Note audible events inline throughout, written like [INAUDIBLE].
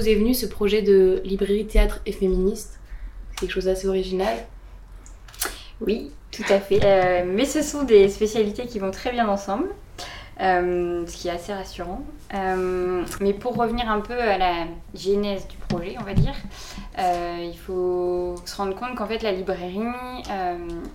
Vous est venu ce projet de librairie théâtre et féministe? C'est quelque chose d'assez original. Oui, tout à fait. Euh, mais ce sont des spécialités qui vont très bien ensemble, ce qui est assez rassurant. Euh, mais pour revenir un peu à la genèse du projet, on va dire, il faut se rendre compte qu'en fait la librairie,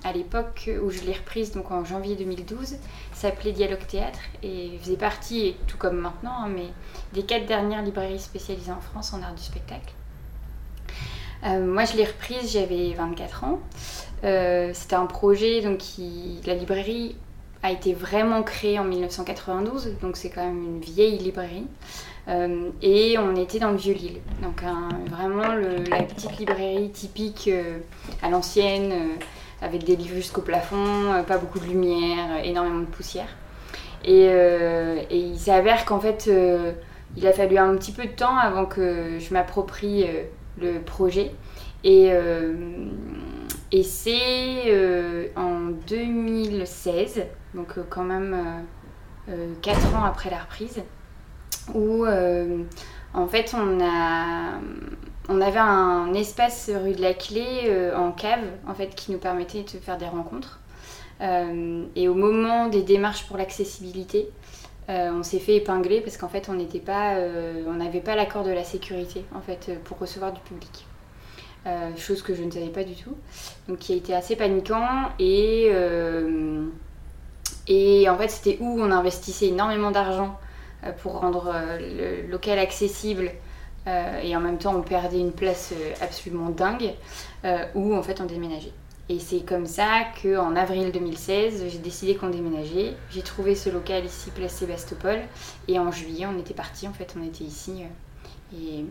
à l'époque où je l'ai reprise, donc en janvier 2012, s'appelait Dialogue Théâtre et faisait partie, tout comme maintenant, hein, mais des quatre dernières librairies spécialisées en France en art du spectacle. Euh, moi, je l'ai reprise, j'avais 24 ans. Euh, c'était un projet, donc la librairie a été vraiment créée en 1992, donc c'est quand même une vieille librairie. Euh, et on était dans le Vieux-Lille, donc vraiment la petite librairie typique à l'ancienne, avec des livres jusqu'au plafond, pas beaucoup de lumière, énormément de poussière. Et, et il s'avère qu'en fait, il a fallu un petit peu de temps avant que je m'approprie euh, le projet. Et, euh, et c'est euh, en 2016, donc quand même 4 ans après la reprise, où en fait on, a, on avait un espace rue de la Clé en cave en fait, qui nous permettait de faire des rencontres. et au moment des démarches pour l'accessibilité, euh, on s'est fait épingler parce qu'en fait on n'était pas, euh, on n'avait pas l'accord de la sécurité en fait pour recevoir du public. Euh, chose que je ne savais pas du tout, donc qui a été assez paniquant et et en fait c'était où on investissait énormément d'argent pour rendre le local accessible et en même temps on perdait une place absolument dingue où en fait on déménageait. Et c'est comme ça qu'en avril 2016, j'ai décidé qu'on déménageait. J'ai trouvé ce local ici, place Sébastopol. Et en juillet, on était parti. En fait, on était ici. Euh,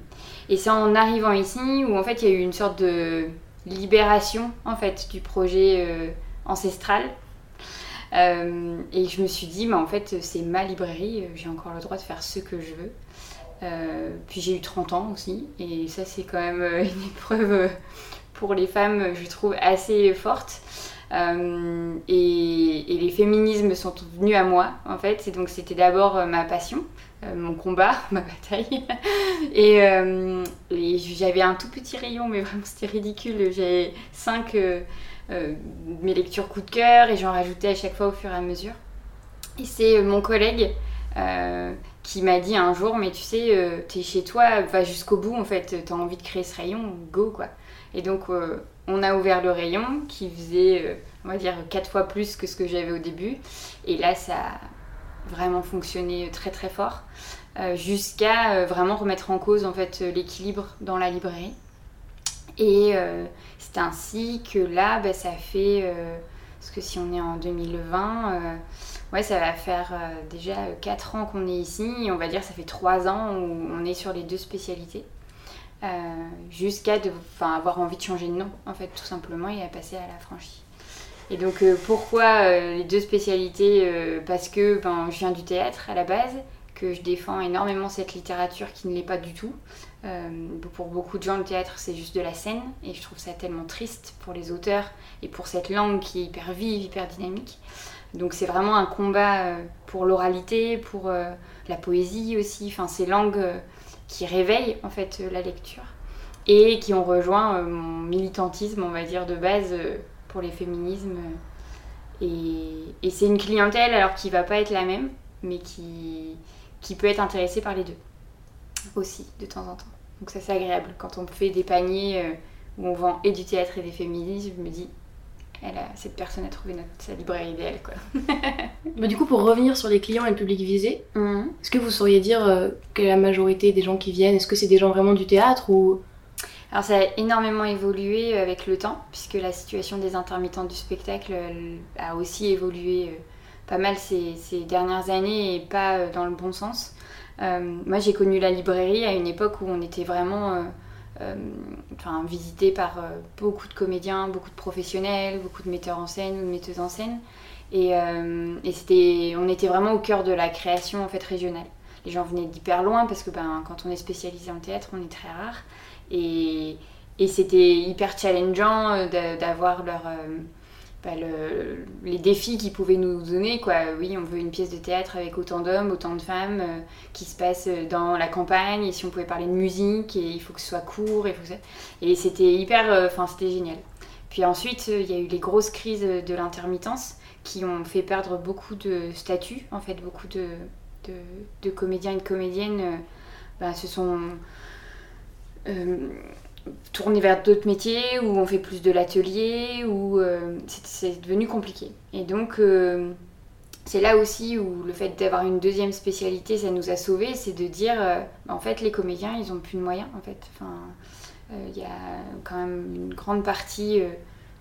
et, c'est en arrivant ici où en fait il y a eu une sorte de libération en fait du projet euh, ancestral. Euh, et je me suis dit, mais en fait c'est ma librairie, j'ai encore le droit de faire ce que je veux. puis j'ai eu 30 ans aussi, et ça c'est quand même [LAUGHS] une épreuve pour les femmes, je trouve, assez forte. Euh, et, les féminismes sont venus à moi, en fait. Et donc, c'était d'abord euh, ma passion, euh, mon combat, [LAUGHS] ma bataille. et, j'avais un tout petit rayon, mais vraiment, c'était ridicule. J'avais cinq mes lectures coup de cœur et j'en rajoutais à chaque fois au fur et à mesure. Et c'est mon collègue qui m'a dit un jour, mais tu sais, t'es chez toi, va jusqu'au bout, en fait, t'as envie de créer ce rayon, go, quoi. Et donc, euh, on a ouvert le rayon qui faisait, euh, on va dire, quatre fois plus que ce que j'avais au début. Et là, ça vraiment fonctionné très très fort. Euh, jusqu'à vraiment remettre en cause en fait l'équilibre dans la librairie. Et c'est ainsi que là, bah, ça fait, parce que si on est en 2020, ouais, ça va faire déjà 4 ans qu'on est ici, on va dire ça fait 3 ans où on est sur les deux spécialités. Euh, jusqu'à avoir envie de changer de nom, en fait, tout simplement, et à passer à la franchise. Et donc, euh, pourquoi euh, les deux spécialités Parce que ben, je viens du théâtre à la base, que je défends énormément cette littérature qui ne l'est pas du tout. pour beaucoup de gens, le théâtre, c'est juste de la scène, et je trouve ça tellement triste pour les auteurs et pour cette langue qui est hyper vive, hyper dynamique. Donc, c'est vraiment un combat pour l'oralité, pour la poésie aussi, enfin, ces langues qui réveillent en fait la lecture et qui ont rejoint euh, mon militantisme, on va dire, de base euh, pour les féminismes. Et, c'est une clientèle alors qui va pas être la même, mais qui, qui peut être intéressée par les deux aussi de temps en temps. Donc ça c'est agréable quand on fait des paniers euh, où on vend et du théâtre et des féminismes, je me dis cette personne a trouvé notre, sa librairie idéale. Quoi. [LAUGHS] bah, du coup, pour revenir sur les clients et le public visé, mhm. est-ce que vous sauriez dire euh, que la majorité des gens qui viennent, est-ce que c'est des gens vraiment du théâtre ou... Alors ça a énormément évolué avec le temps, puisque la situation des intermittents du spectacle a aussi évolué pas mal ces, dernières années et pas dans le bon sens. moi, j'ai connu la librairie à une époque où on était vraiment visité par beaucoup de comédiens, beaucoup de professionnels, beaucoup de metteurs en scène ou de metteuses en scène. Et, et c'était, on était vraiment au cœur de la création en fait régionale. Les gens venaient d'hyper loin parce que ben, quand on est spécialisé en théâtre, on est très rare. Et, c'était hyper challengeant euh, d'avoir leur, euh, bah, les défis qu'ils pouvaient nous donner. Quoi. Oui, on veut une pièce de théâtre avec autant d'hommes, autant de femmes, euh, qui se passe dans la campagne, et si on pouvait parler de musique, et il faut que ce soit court. Et, et c'était hyper, enfin c'était génial. Puis ensuite, il y a eu les grosses crises de l'intermittence qui ont fait perdre beaucoup de statuts, en fait, beaucoup de, de, comédiens et de comédiennes bah, se sont tourner vers d'autres métiers où on fait plus de l'atelier, où euh, c'est devenu compliqué. Et donc, euh, c'est là aussi où le fait d'avoir une deuxième spécialité, ça nous a sauvés, c'est de dire, euh, en fait, les comédiens, ils ont plus de moyens, en fait. Enfin, il y a quand même une grande partie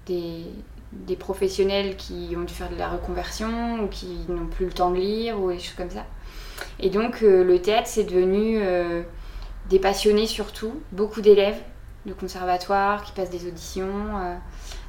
des, professionnels qui ont dû faire de la reconversion ou qui n'ont plus le temps de lire ou des choses comme ça. Et donc, le théâtre, c'est devenu des passionnés surtout, beaucoup d'élèves de conservatoire, qui passent des auditions. Euh,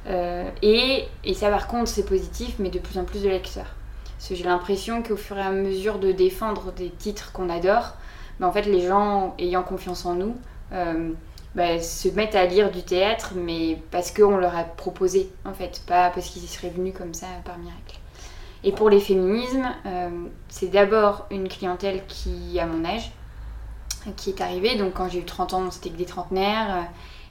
euh, et, et, ça, par contre, c'est positif, mais de plus en plus de lecteurs. Parce que j'ai l'impression qu'au fur et à mesure de défendre des titres qu'on adore, bah, en fait, les gens ayant confiance en nous euh, bah, se mettent à lire du théâtre, mais parce qu'on leur a proposé, en fait, pas parce qu'ils y seraient venus comme ça par miracle. Et pour les féminismes, c'est d'abord une clientèle qui a mon âge, qui est arrivé. Donc quand j'ai eu 30 ans, c'était que des trentenaires. Euh,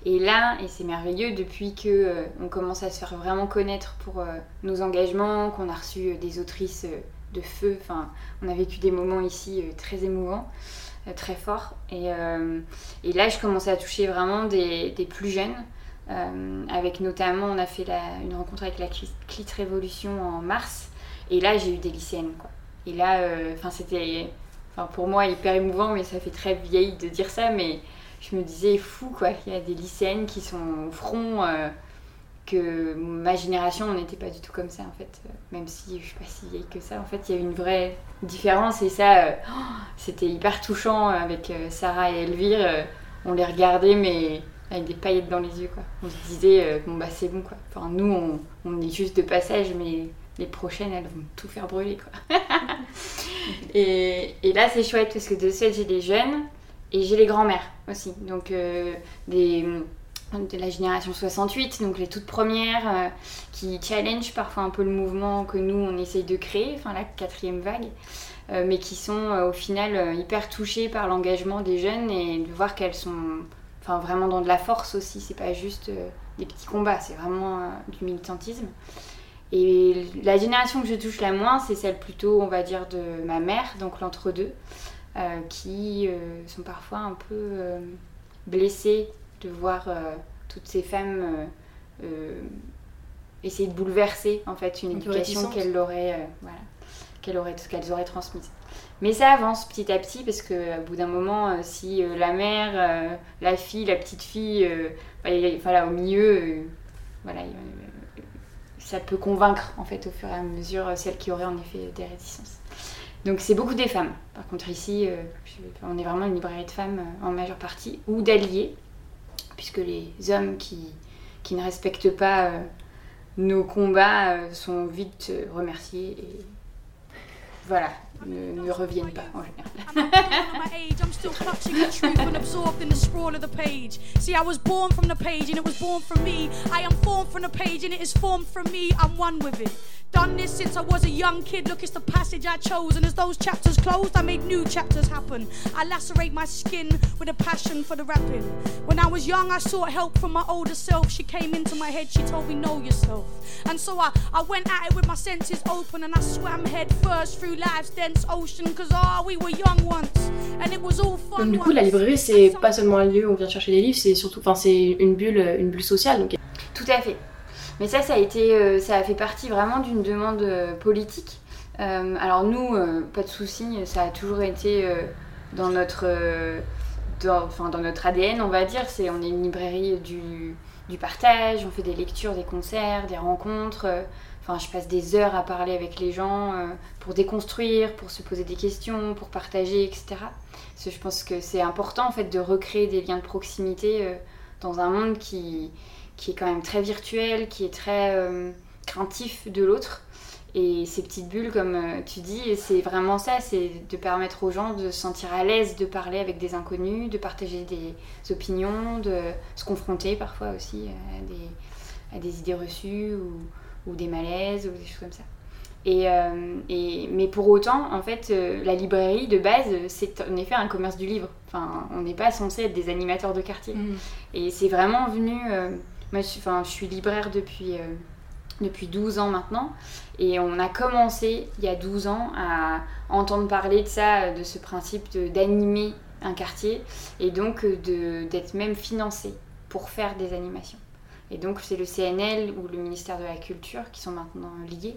et là, et c'est merveilleux, depuis que euh, on commence à se faire vraiment connaître pour euh, nos engagements, qu'on a reçu des autrices de feu, enfin, on a vécu des moments ici très émouvants, très forts. Et, et, là, je commençais à toucher vraiment des, des plus jeunes. avec notamment, on a fait une rencontre avec la Clit Révolution en mars. Et là, j'ai eu des lycéennes. Quoi. Et là, enfin, c'était enfin pour moi hyper émouvant, mais ça fait très vieille de dire ça, mais je me disais fou quoi, il y a des lycéennes qui sont au front, euh, que ma génération on n'était pas du tout comme ça en fait, euh, même si je suis pas si vieille que ça, en fait il y a une vraie différence et ça euh, c'était hyper touchant avec Sarah et Elvire, on les regardait mais avec des paillettes dans les yeux quoi. On se disait bon bah c'est bon quoi, enfin nous on est juste de passage mais les prochaines, elles vont tout faire brûler, quoi. [LAUGHS] et, et, là, c'est chouette parce que de suite, j'ai des jeunes et j'ai les grands-mères aussi. Donc, euh, des, de la génération 68, donc les toutes premières euh, qui challenge parfois un peu le mouvement que nous, on essaye de créer, enfin la quatrième vague. Euh, mais qui sont au final hyper touchées par l'engagement des jeunes et de voir qu'elles sont enfin, vraiment dans de la force aussi. C'est pas juste des petits combats, c'est vraiment du militantisme. Et la génération que je touche la moins, c'est celle plutôt, on va dire, de ma mère, donc l'entre-deux, euh, qui euh, sont parfois un peu euh, blessées de voir toutes ces femmes essayer de bouleverser en fait une éducation qu'elles auraient, voilà, qu'elles auraient, qu'elles auraient transmise. Mais ça avance petit à petit parce que bout d'un moment, si la mère, la fille, la petite fille, voilà, au milieu, voilà, ça peut convaincre en fait au fur et à mesure euh, celles qui auraient en effet des réticences. Donc c'est beaucoup des femmes. Par contre ici, euh, on est vraiment une librairie de femmes euh, en majeure partie, ou d'alliés, puisque les hommes qui, ne respectent pas nos combats sont vite remerciés voilà, ne, ne reviennent pas en général. I'm still clutching the truth and absorbed in the scroll of the page. See, I was born from the page and it was born from me. I am formed from the page and it is formed from me. I'm one with it. Done this since I was a young kid. Look, it's the passage I chose. And as those chapters closed, I made new chapters happen. I lacerate my skin with a passion for the rapping. When I was young, I sought help from my older self. She came into my head, she told me, Know yourself. And so I, I went at it with my senses open and I swam head first through life's dense ocean. Cause ah, oh, we were young once. And it was all fun. Donc, du coup, la librairie, c'est pas seulement un lieu où on vient chercher des livres, c'est surtout, enfin, c'est une bulle, une bulle sociale. Donc... Tout à fait. Mais ça, ça a, été, euh, ça a fait partie vraiment d'une demande euh, politique. Euh, alors nous, pas de souci, ça a toujours été dans notre, enfin, dans notre ADN, on va dire. C'est, on est une librairie du, partage, on fait des lectures, des concerts, des rencontres. Enfin, je passe des heures à parler avec les gens pour déconstruire, pour se poser des questions, pour partager, etc. Je pense que c'est important en fait de recréer des liens de proximité dans un monde qui, qui est quand même très virtuel, qui est très craintif de l'autre. Et ces petites bulles, comme euh, tu dis, c'est vraiment ça, c'est de permettre aux gens de se sentir à l'aise de parler avec des inconnus, de partager des opinions, de se confronter parfois aussi à des, à des idées reçues ou, ou, des malaises ou des choses comme ça. Et, euh, et, mais pour autant, en fait, euh, la librairie de base, c'est en effet un commerce du livre. Enfin, on n'est pas censé être des animateurs de quartier. Mmh. Et c'est vraiment venu. Moi, je, enfin, je suis libraire depuis depuis 12 ans maintenant. Et on a commencé il y a 12 ans à entendre parler de ça, de ce principe d'animer un quartier et donc d'être même financé pour faire des animations. Et donc c'est le CNL ou le ministère de la Culture qui sont maintenant liés,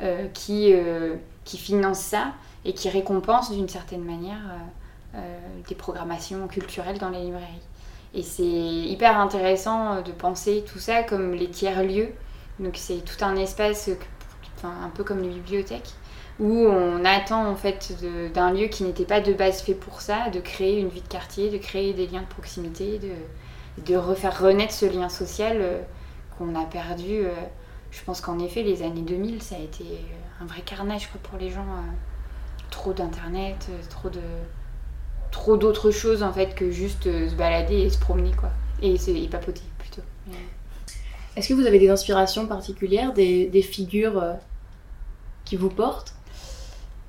euh, qui, euh, qui finance ça et qui récompense d'une certaine manière euh, des programmations culturelles dans les librairies. Et c'est hyper intéressant de penser tout ça comme les tiers-lieux donc c'est tout un espace, un peu comme les bibliothèques, où on attend en fait d'un lieu qui n'était pas de base fait pour ça, de créer une vie de quartier, de créer des liens de proximité, de, refaire renaître ce lien social euh, qu'on a perdu. Euh, je pense qu'en effet, les années 2000, ça a été euh, un vrai carnage pour les gens. trop d'internet, trop de trop d'autres choses en fait que juste se balader et se promener quoi. Et, et papoter plutôt. Est-ce que vous avez des inspirations particulières, des, figures euh, qui vous portent?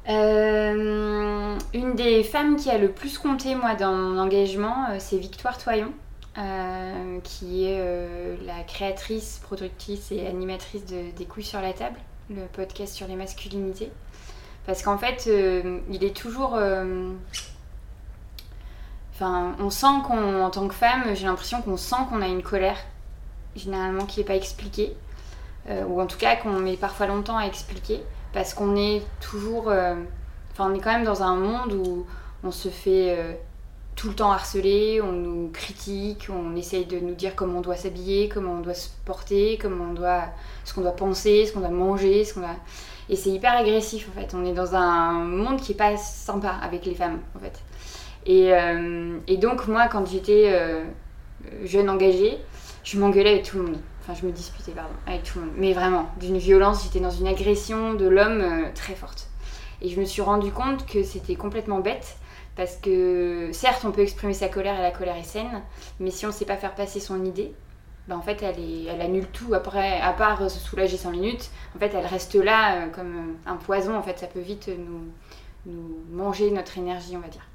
Euh, Une des femmes qui a le plus compté, moi, dans mon engagement, euh, c'est Victoire Toyon. qui est la créatrice, productrice et animatrice de Des couilles sur la table, le podcast sur les masculinités. Parce qu'en fait, il est toujours. On sent qu'en tant que femme, j'ai l'impression qu'on sent qu'on a une colère généralement qui n'est pas expliqué, euh, ou en tout cas qu'on met parfois longtemps à expliquer, parce qu'on est toujours... Euh, enfin, on est quand même dans un monde où on se fait euh, tout le temps harceler, on nous critique, on essaye de nous dire comment on doit s'habiller, comment on doit se porter, comment on doit, ce qu'on doit penser, ce qu'on doit manger, qu'on. Et c'est hyper agressif en fait. On est dans un monde qui est pas sympa avec les femmes en fait. Et, et donc moi quand j'étais jeune engagée, je m'engueulais avec tout le monde. Enfin, je me disputais, pardon, avec tout le monde. Mais vraiment, d'une violence, j'étais dans une agression de l'homme euh, très forte. Et je me suis rendu compte que c'était complètement bête. Parce que certes, on peut exprimer sa colère et la colère est saine, mais si on ne sait pas faire passer son idée, ben en fait, elle, annule tout. Après, à part se soulager 5 minutes, en fait, elle reste là euh, comme euh, un poison. En fait, ça peut vite nous manger notre énergie, on va dire.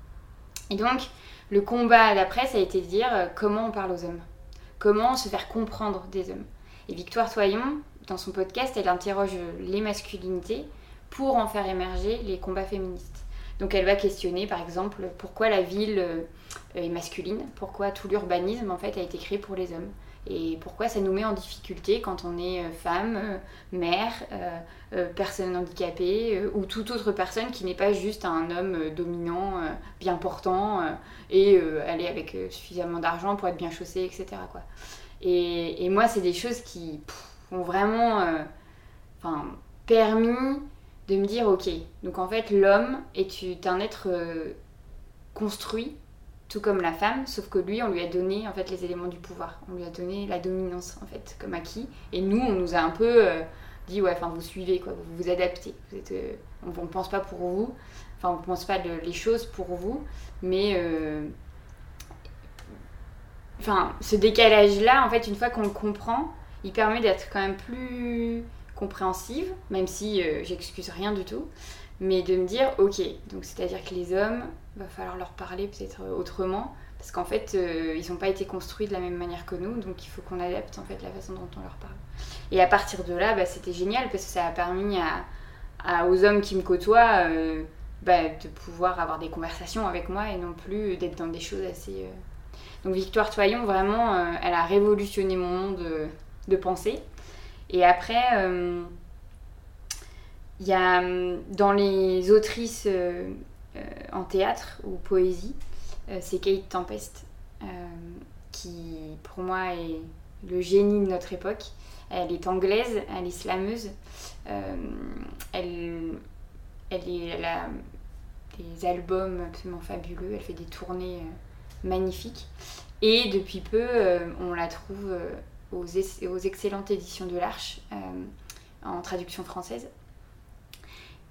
Et donc, le combat d'après, ça a été de dire comment on parle aux hommes comment se faire comprendre des hommes. Et Victoire Soyon, dans son podcast, elle interroge les masculinités pour en faire émerger les combats féministes. Donc elle va questionner par exemple pourquoi la ville euh, est masculine, pourquoi tout l'urbanisme en fait a été créé pour les hommes et pourquoi ça nous met en difficulté quand on est euh, femme, euh, mère, personne handicapée ou toute autre personne qui n'est pas juste un homme dominant, bien portant et aller avec suffisamment d'argent pour être bien chaussé, etc. Et, moi, c'est des choses qui ont vraiment permis de me dire, ok, donc en fait, l'homme est un être construit tout comme la femme, sauf que lui, on lui a donné en fait les éléments du pouvoir. On lui a donné la dominance en fait comme acquis. Et nous, on nous a un peu euh, dit ouais, enfin vous suivez quoi, vous vous adaptez. Euh, on, ne pense pas pour vous, enfin on pense pas les choses pour vous, mais euh, enfin ce décalage là, en fait, une fois qu'on le comprend, il permet d'être quand même plus compréhensive, même si j'excuse rien du tout mais de me dire ok donc c'est à dire que les hommes va falloir leur parler peut-être autrement parce qu'en fait euh, ils n'ont pas été construits de la même manière que nous donc il faut qu'on adapte en fait la façon dont on leur parle et à partir de là bah, c'était génial parce que ça a permis à, aux hommes qui me côtoient euh, bah, de pouvoir avoir des conversations avec moi et non plus d'être dans des choses assez euh. donc Victoire Toyon vraiment elle a révolutionné mon monde de pensée et après il y a hum, dans les autrices euh, euh, en théâtre ou poésie, euh, c'est Kate Tempest qui pour moi est le génie de notre époque. Elle est anglaise, elle est slameuse. elle, elle a des albums absolument fabuleux, elle fait des tournées magnifiques. Et depuis peu, on la trouve aux, aux, excellentes éditions de l'Arche en traduction française.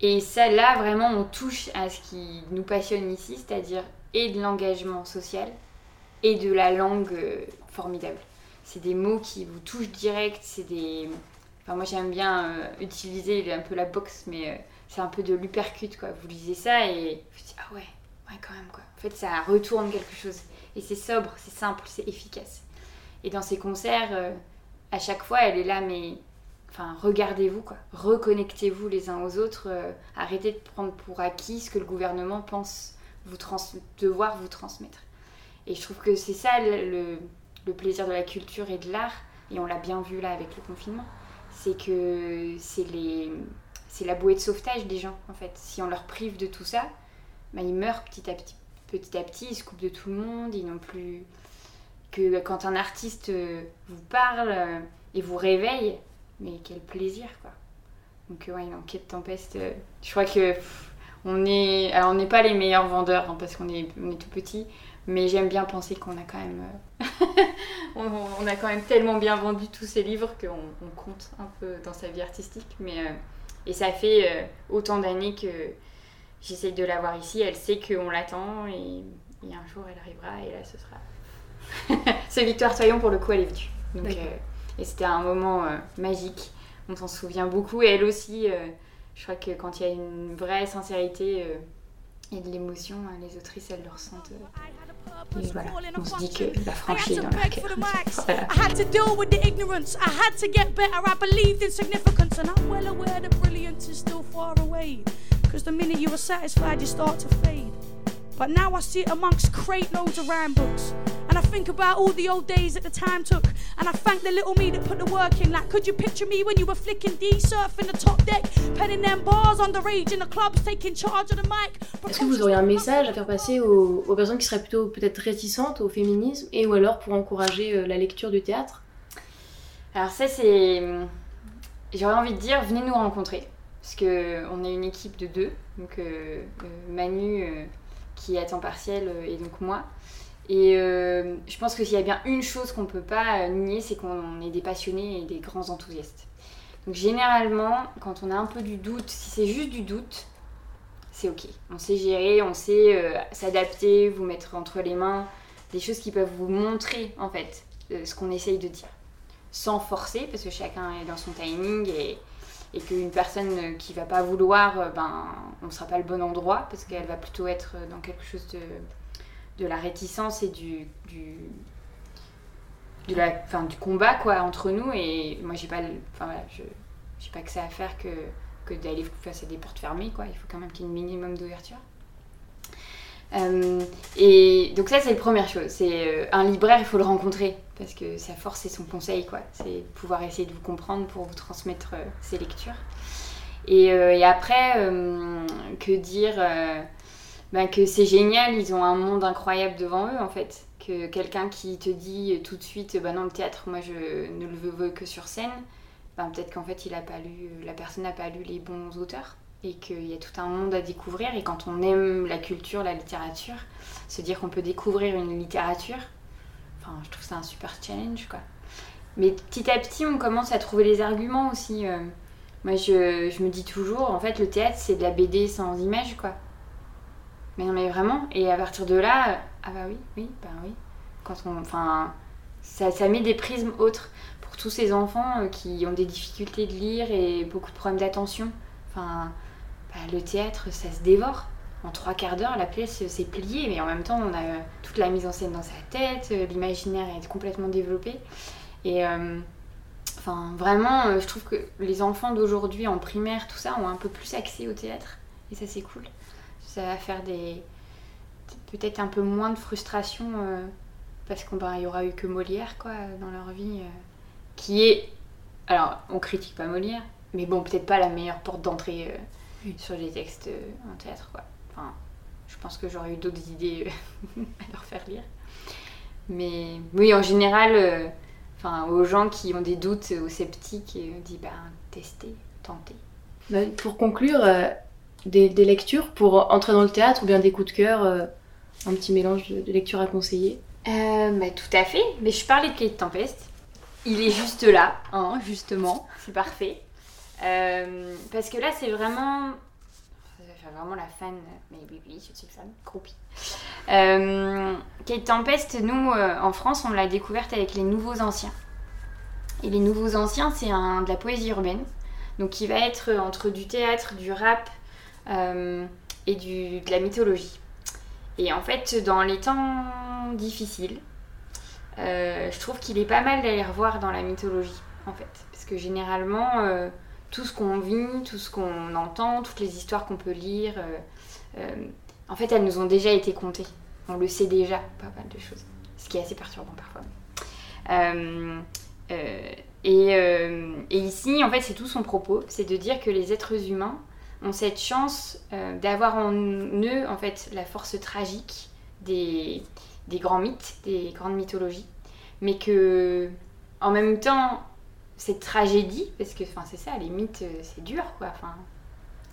Et ça, là, vraiment, on touche à ce qui nous passionne ici, c'est-à-dire et de l'engagement social et de la langue euh, formidable. C'est des mots qui vous touchent direct, c'est des... Enfin, moi, j'aime bien euh, utiliser un peu la boxe, mais euh, c'est un peu de l'upercute, quoi. Vous lisez ça et vous dites, ah ouais, ouais, quand même, quoi. En fait, ça retourne quelque chose. Et c'est sobre, c'est simple, c'est efficace. Et dans ces concerts, à chaque fois, elle est là, mais Enfin, regardez-vous, quoi. Reconnectez-vous les uns aux autres. Euh, arrêtez de prendre pour acquis ce que le gouvernement pense vous devoir vous transmettre. Et je trouve que c'est ça le, plaisir de la culture et de l'art, et on l'a bien vu là avec le confinement, c'est que c'est c'est la bouée de sauvetage des gens en fait. Si on leur prive de tout ça, bah, ils meurent petit à petit. Petit à petit, ils se coupent de tout le monde, ils n'ont plus que quand un artiste euh, vous parle euh, et vous réveille, mais quel plaisir quoi. Donc ouais, une enquête tempête, euh, je crois que on est, alors on n'est pas les meilleurs vendeurs hein, parce qu'on est, on est tout petit, mais j'aime bien penser qu'on a quand même, euh, [LAUGHS] on, a quand même tellement bien vendu tous ces livres qu'on compte un peu dans sa vie artistique, mais euh, et ça fait autant d'années que j'essaye de l'avoir ici. Elle sait qu'on l'attend et, un jour elle arrivera et là ce sera. [LAUGHS] C'est Victoire Toyon pour le coup elle est venue. Donc et c'était un moment euh, magique. On s'en souvient beaucoup. Et elle aussi, euh, je crois que quand il y a une vraie sincérité euh, et de l'émotion, hein, les autrices, elles le ressentent. Et voilà, on se dit que la franchise. [LAUGHS] I had to deal with the ignorance. I had to get better. I believed in significance. And I'm well aware that brilliance is still far away. Because the minute you are satisfied, you start to fade. But now I sit amongst crate loads of rhyme books. And I think about all the old days that the time took. And I thank the little me that put the work in. Like, could you picture me when you were flicking D, surfing the top deck, penning them bars on the rage in the clubs, taking charge of the mic? Est-ce que vous auriez un message à faire passer aux, aux personnes qui seraient plutôt peut-être réticentes au féminisme et ou alors pour encourager euh, la lecture du théâtre? Alors ça c'est... J'aurais envie de dire, venez nous rencontrer. Parce qu'on est une équipe de deux. Donc euh, euh, Manu euh, qui est à temps partiel et donc moi. Et euh, je pense que s'il y a bien une chose qu'on ne peut pas nier, c'est qu'on est des passionnés et des grands enthousiastes. Donc généralement, quand on a un peu du doute, si c'est juste du doute, c'est ok. On sait gérer, on sait euh, s'adapter, vous mettre entre les mains des choses qui peuvent vous montrer en fait euh, ce qu'on essaye de dire. Sans forcer, parce que chacun est dans son timing et, qu'une personne qui va pas vouloir, ben, on ne sera pas le bon endroit parce qu'elle va plutôt être dans quelque chose de de la réticence et du, du, la, fin, du combat quoi, entre nous. Et moi, j'ai pas, je, j'ai pas que ça à faire que, que d'aller face à des portes fermées. Quoi. Il faut quand même qu'il y ait un minimum d'ouverture. Euh, et donc ça c'est la première chose, c'est euh, un libraire il faut le rencontrer parce que sa force c'est son conseil quoi, c'est pouvoir essayer de vous comprendre pour vous transmettre euh, ses lectures. Et, et après que dire bah, que c'est génial, ils ont un monde incroyable devant eux en fait. Que quelqu'un qui te dit tout de suite, bah non, le théâtre, moi je ne le veux que sur scène, bah, peut-être qu'en fait il a pas lu, la personne n'a pas lu les bons auteurs et qu'il y a tout un monde à découvrir. Et quand on aime la culture, la littérature, se dire qu'on peut découvrir une littérature, enfin, je trouve ça un super challenge quoi. Mais petit à petit, on commence à trouver les arguments aussi. Euh. moi, je, je me dis toujours, en fait, le théâtre, c'est de la BD sans image, quoi. Mais non, mais vraiment. Et à partir de là, ah bah oui, oui, bah oui. Quand on, enfin, ça, ça met des prismes autres pour tous ces enfants euh, qui ont des difficultés de lire et beaucoup de problèmes d'attention. Enfin, bah, le théâtre, ça se dévore. En trois quarts d'heure, la pièce s'est pliée, mais en même temps, on a toute la mise en scène dans sa tête, euh, l'imaginaire est complètement développé. Et euh, enfin, vraiment, je trouve que les enfants d'aujourd'hui en primaire, tout ça, ont un peu plus accès au théâtre. Et ça, c'est cool ça va faire des peut-être un peu moins de frustration euh, parce qu'il ben, y aura eu que Molière quoi dans leur vie euh, qui est alors on critique pas Molière mais bon peut-être pas la meilleure porte d'entrée euh, sur les textes en théâtre quoi. Enfin je pense que j'aurais eu d'autres idées [LAUGHS] à leur faire lire. Mais oui en général enfin, aux gens qui ont des doutes, aux sceptiques, et on dit ben, testez, tentez. Pour conclure, euh, des, lectures pour entrer dans le théâtre ou bien des coups de cœur, euh, un petit mélange de, lectures à conseiller euh, bah, Tout à fait, mais je parlais de Kate Tempest. Il est juste là, hein, justement, c'est parfait. parce que là, c'est vraiment vraiment la fan, mais oui, oui, je suis fan, groupie. Euh, Kate Tempest, nous, euh, en France, on l'a découverte avec les Nouveaux Anciens. Et les Nouveaux Anciens, c'est de la poésie urbaine, donc qui va être entre du théâtre, du rap euh, et du, de la mythologie. Et en fait, dans les temps difficiles, je trouve qu'il est pas mal d'aller revoir dans la mythologie, en fait. Parce que généralement tout ce qu'on vit, tout ce qu'on entend, toutes les histoires qu'on peut lire, euh, euh, en fait, elles nous ont déjà été contées. On le sait déjà, pas mal de choses. Ce qui est assez perturbant parfois. Euh, et, ici, en fait, c'est tout son propos, c'est de dire que les êtres humains ont cette chance d'avoir en eux, en fait, la force tragique des, des grands mythes, des grandes mythologies, mais que, en même temps, cette tragédie, parce que c'est ça, les mythes, euh, c'est dur, quoi. Enfin,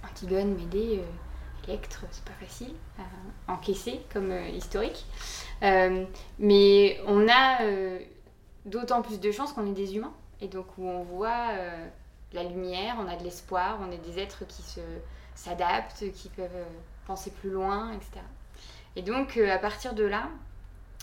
Antigone, Médée, euh, Electre, c'est pas facile à encaisser comme euh, historique. mais on a d'autant plus de chance qu'on est des humains, et donc où on voit la lumière, on a de l'espoir, on est des êtres qui se s'adaptent, qui peuvent penser plus loin, etc. Et donc, à partir de là,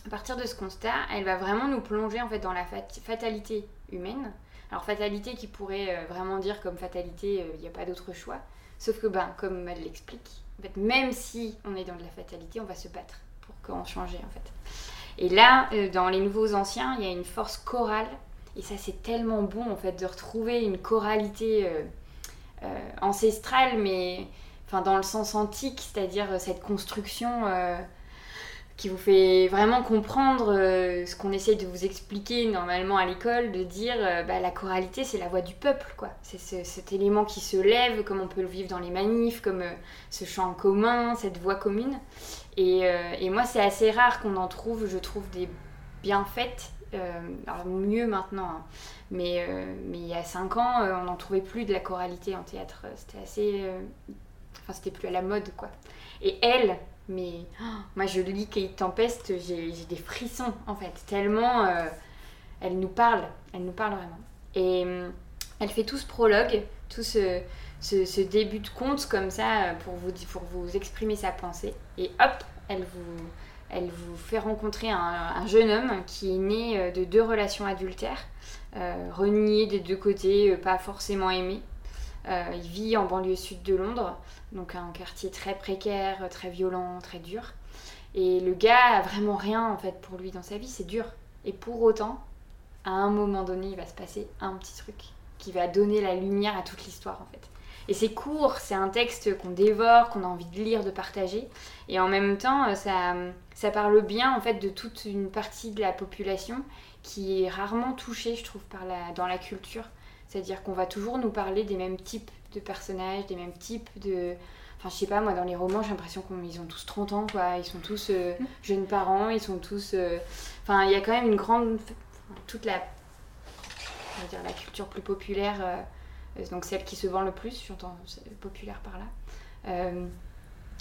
à partir de ce constat, elle va vraiment nous plonger en fait dans la fatalité humaine, alors fatalité qui pourrait euh, vraiment dire comme fatalité, il euh, n'y a pas d'autre choix. Sauf que, ben, comme elle l'explique, en fait, même si on est dans de la fatalité, on va se battre pour qu'on change en fait. Et là, euh, dans les nouveaux anciens, il y a une force chorale. Et ça, c'est tellement bon en fait de retrouver une choralité ancestrale, mais enfin dans le sens antique, c'est-à-dire cette construction qui vous fait vraiment comprendre euh, ce qu'on essaye de vous expliquer normalement à l'école, de dire euh, bah, la choralité c'est la voix du peuple, quoi. C'est cet élément qui se lève, comme on peut le vivre dans les manifs, comme euh, ce chant commun, cette voix commune. Et, et moi c'est assez rare qu'on en trouve, je trouve, des bien faites. Alors mieux maintenant, hein. mais, mais il y a cinq ans on n'en trouvait plus de la choralité en théâtre. C'était assez... Enfin c'était plus à la mode, quoi. Et elle, mais oh, moi, je lis Kate Tempest, j'ai des frissons en fait, tellement euh, elle nous parle, elle nous parle vraiment. Et euh, elle fait tout ce prologue, tout ce, ce, début de conte comme ça pour vous, pour vous exprimer sa pensée. Et hop, elle vous, elle vous fait rencontrer un, un jeune homme qui est né euh, de deux relations adultères, renié des deux côtés, pas forcément aimé. il vit en banlieue sud de Londres donc un quartier très précaire, très violent, très dur. Et le gars a vraiment rien en fait pour lui dans sa vie, c'est dur. Et pour autant, à un moment donné, il va se passer un petit truc qui va donner la lumière à toute l'histoire en fait. Et c'est court, c'est un texte qu'on dévore, qu'on a envie de lire, de partager. Et en même temps, ça, ça parle bien en fait de toute une partie de la population qui est rarement touchée, je trouve, par la, dans la culture. C'est-à-dire qu'on va toujours nous parler des mêmes types de personnages, des mêmes types de. Enfin, je sais pas, moi, dans les romans, j'ai l'impression qu'ils ont tous 30 ans, quoi. Ils sont tous euh, mm. jeunes parents, ils sont tous. Euh, enfin, il y a quand même une grande. Toute la. On va dire la culture plus populaire, euh, donc celle qui se vend le plus, j'entends populaire par là.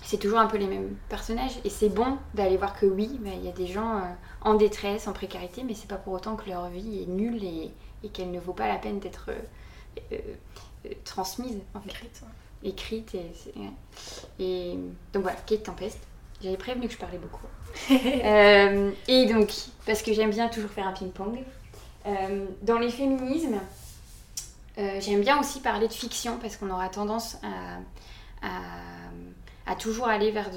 c'est toujours un peu les mêmes personnages et c'est bon d'aller voir que oui, il y a des gens en détresse, en précarité, mais c'est pas pour autant que leur vie est nulle et, et qu'elle ne vaut pas la peine d'être transmise, en fait. Écrite. Écrite. Et, et, donc voilà, Kate Tempest. J'avais prévenu que je parlais beaucoup. [LAUGHS] Euh, et donc, parce que j'aime bien toujours faire un ping-pong, euh, dans les féminismes, euh, j'aime bien aussi parler de fiction parce qu'on aura tendance à, toujours aller vers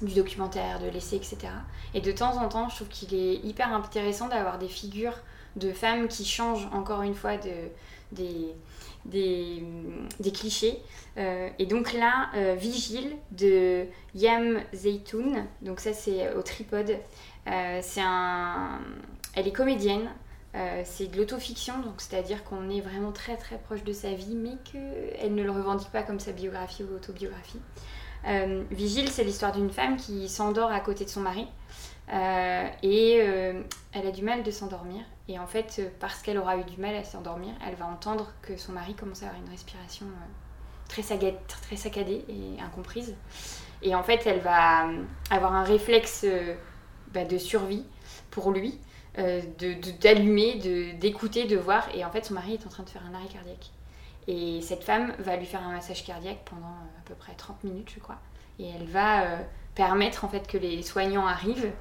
du documentaire, de l'essai, etc. Et de temps en temps, je trouve qu'il est hyper intéressant d'avoir des figures de femmes qui changent encore une fois de, des, clichés. Euh, et donc là, euh, Vigile de Yam Zeytoun, donc ça c'est au tripode. C'est un... Elle est comédienne, c'est de l'autofiction, donc c'est-à-dire qu'on est vraiment très très proche de sa vie, mais qu'elle ne le revendique pas comme sa biographie ou autobiographie. Vigile, c'est l'histoire d'une femme qui s'endort à côté de son mari. et elle a du mal de s'endormir. Et en fait, parce qu'elle aura eu du mal à s'endormir, elle va entendre que son mari commence à avoir une respiration très, très saccadée et incomprise. Et en fait, elle va avoir un réflexe bah, de survie pour lui, d'allumer, de, d'écouter, de, voir. Et en fait, son mari est en train de faire un arrêt cardiaque. Et cette femme va lui faire un massage cardiaque pendant euh, à peu près 30 minutes, je crois. Et elle va euh, permettre en fait que les soignants arrivent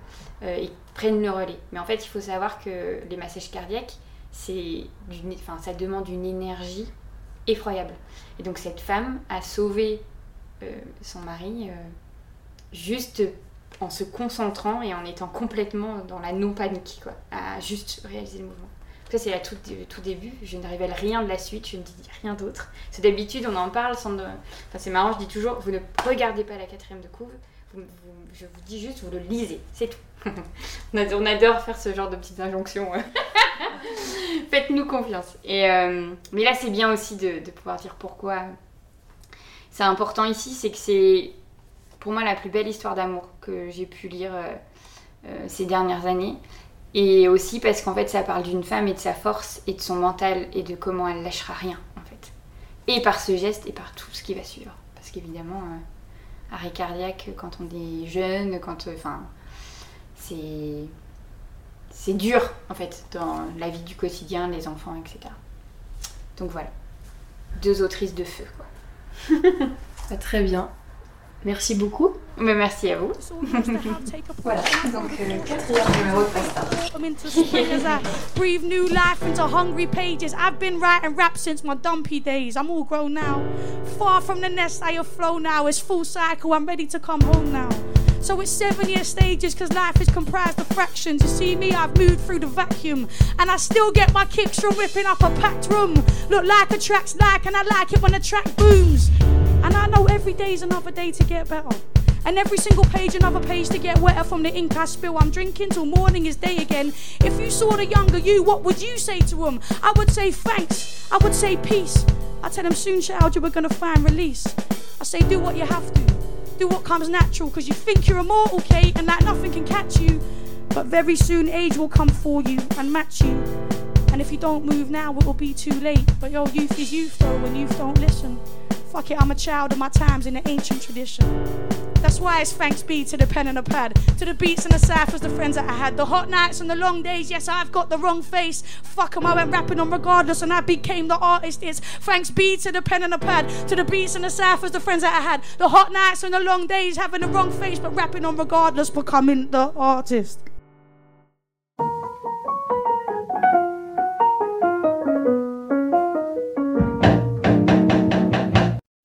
euh, et prennent le relais. Mais en fait, il faut savoir que les massages cardiaques, c'est enfin, ça demande une énergie effroyable. Et donc cette femme a sauvé son mari juste en se concentrant et en étant complètement dans la non-panique, quoi, à juste réaliser le mouvement. Ça, c'est à tout, début. Je ne révèle rien de la suite, je ne dis rien d'autre. C'est d'habitude, on en parle sans. Enfin, c'est marrant, je dis toujours vous ne regardez pas la quatrième de couve, je vous dis juste, vous le lisez, c'est tout. [LAUGHS] on adore faire ce genre de petites injonctions. [LAUGHS] Faites-nous confiance. Et, euh, mais là, c'est bien aussi de, pouvoir dire pourquoi c'est important ici, c'est que c'est pour moi la plus belle histoire d'amour que j'ai pu lire euh, euh, ces dernières années. Et aussi parce qu'en fait, ça parle d'une femme et de sa force et de son mental et de comment elle lâchera rien, en fait. Et par ce geste et par tout ce qui va suivre. Parce qu'évidemment, euh, arrêt cardiaque quand on est jeune, quand. Enfin. c'est. C'est dur, en fait, dans la vie du quotidien, les enfants, etc. Donc voilà. Deux autrices de feu, quoi. [LAUGHS] très bien. Merci beaucoup. Mais merci à vous. [LAUGHS] voilà, donc euh, quatrième numéro de Pasta. breathe new life into hungry pages. I've been writing rap since my dumpy days. I'm all grown now. Far from the nest I have flown now. It's full cycle. I'm ready to come home now. So it's seven year stages because life is comprised of fractions. You see me, I've moved through the vacuum. And I still get my kicks from whipping up a packed room. Look like a track's like, and I like it when the track booms. And I know every day is another day to get better. And every single page, another page to get wetter from the ink I spill. I'm drinking till morning is day again. If you saw the younger you, what would you say to them? I would say thanks. I would say peace. I tell them soon, child, you were gonna find release. I say do what you have to. Do what comes natural, because you think you're immortal, Kate, and that nothing can catch you. But very soon age will come for you and match you. And if you don't move now, it will be too late. But your youth is youth, though, when youth don't listen. Fuck it, I'm a child of my times in the ancient tradition. That's why it's thanks be to the pen and the pad, to the beats and the ciphers, the friends that I had, the hot nights and the long days. Yes, I've got the wrong face. Fuck 'em, I went rapping on regardless, and I became the artist. It's thanks be to the pen and the pad, to the beats and the ciphers, the friends that I had, the hot nights and the long days, having the wrong face, but rapping on regardless, becoming the artist.